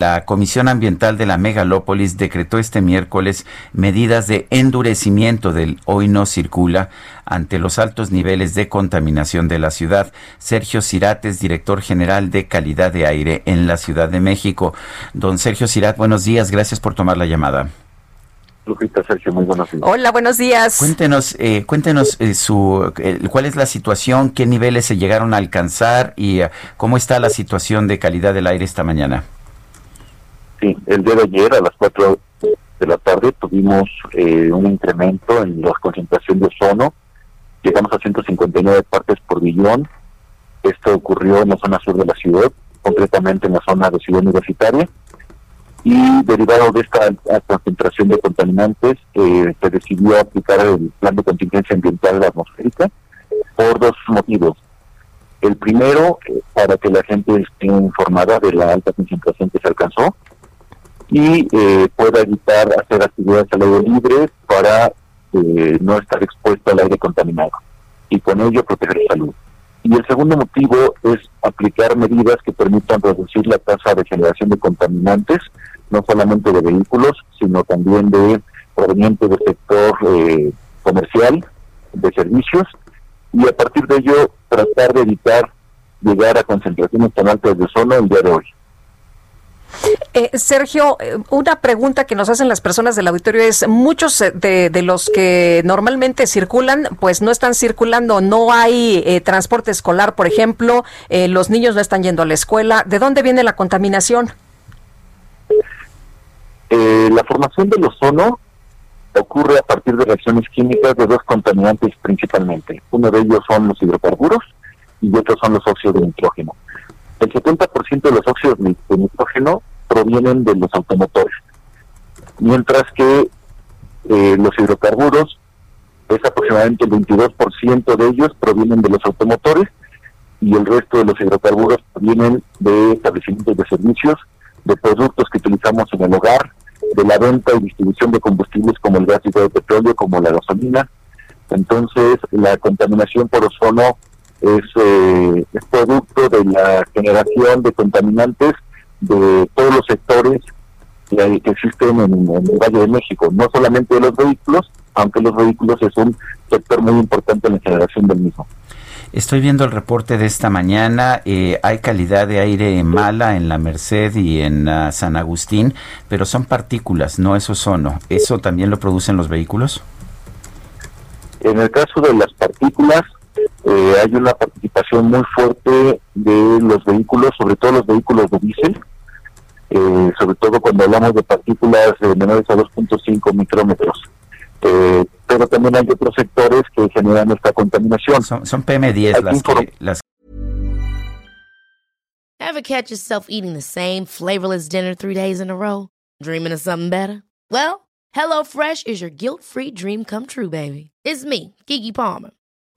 La Comisión Ambiental de la Megalópolis decretó este miércoles medidas de endurecimiento del hoy no circula ante los altos niveles de contaminación de la ciudad. Sergio Cirat es director general de calidad de aire en la Ciudad de México. Don Sergio Cirat, buenos días, gracias por tomar la llamada. Lupita, Sergio, muy buenos días. Hola, buenos días. Cuéntenos, eh, cuéntenos eh, su, eh, cuál es la situación, qué niveles se llegaron a alcanzar y eh, cómo está la situación de calidad del aire esta mañana. Sí, el día de ayer a las 4 de la tarde tuvimos eh, un incremento en la concentración de ozono. Llegamos a 159 partes por billón. Esto ocurrió en la zona sur de la ciudad, concretamente en la zona de Ciudad Universitaria. Y derivado de esta alta concentración de contaminantes, eh, se decidió aplicar el plan de contingencia ambiental atmosférica por dos motivos. El primero, eh, para que la gente esté informada de la alta concentración que se alcanzó y eh, pueda evitar hacer actividades al aire libre para eh, no estar expuesto al aire contaminado y con ello proteger su salud. Y el segundo motivo es aplicar medidas que permitan reducir la tasa de generación de contaminantes, no solamente de vehículos, sino también de provenientes del sector eh, comercial, de servicios, y a partir de ello tratar de evitar llegar a concentraciones tan altas de ozono el día de hoy. Eh, Sergio, eh, una pregunta que nos hacen las personas del auditorio es, muchos eh, de, los que normalmente circulan, pues no están circulando, no hay eh, transporte escolar, por ejemplo, los niños no están yendo a la escuela. ¿De dónde viene la contaminación? La formación del ozono ocurre a partir de reacciones químicas de dos contaminantes principalmente. Uno de ellos son los hidrocarburos y otros son los óxidos de nitrógeno. El 70% de los óxidos de nitrógeno provienen de los automotores, mientras que eh, los hidrocarburos es aproximadamente el 22% de ellos provienen de los automotores y el resto de los hidrocarburos provienen de establecimientos de servicios, de productos que utilizamos en el hogar, de la venta y distribución de combustibles como el gas y de petróleo, como la gasolina. Entonces, la contaminación por ozono es, eh, es producto de la generación de contaminantes de todos los sectores que existen en, en el Valle de México, no solamente de los vehículos, aunque los vehículos es un sector muy importante en la generación del mismo. Estoy viendo el reporte de esta mañana. eh, hay calidad de aire mala en la Merced y en ah, San Agustín, pero son partículas, no es ozono. ¿Eso también lo producen los vehículos? En el caso de las partículas, eh, hay una participación muy fuerte de los vehículos, sobre todo los vehículos de diésel, eh, sobre todo cuando hablamos de partículas eh, menores a 2.5 micrómetros. Eh, pero también hay otros sectores que generan esta contaminación. Son, son PM10 las que, las Ever catch yourself eating the same flavorless dinner three days in a row? Dreaming of something better? Well, HelloFresh is your guilt-free dream come true, baby. It's me, Kiki Palmer.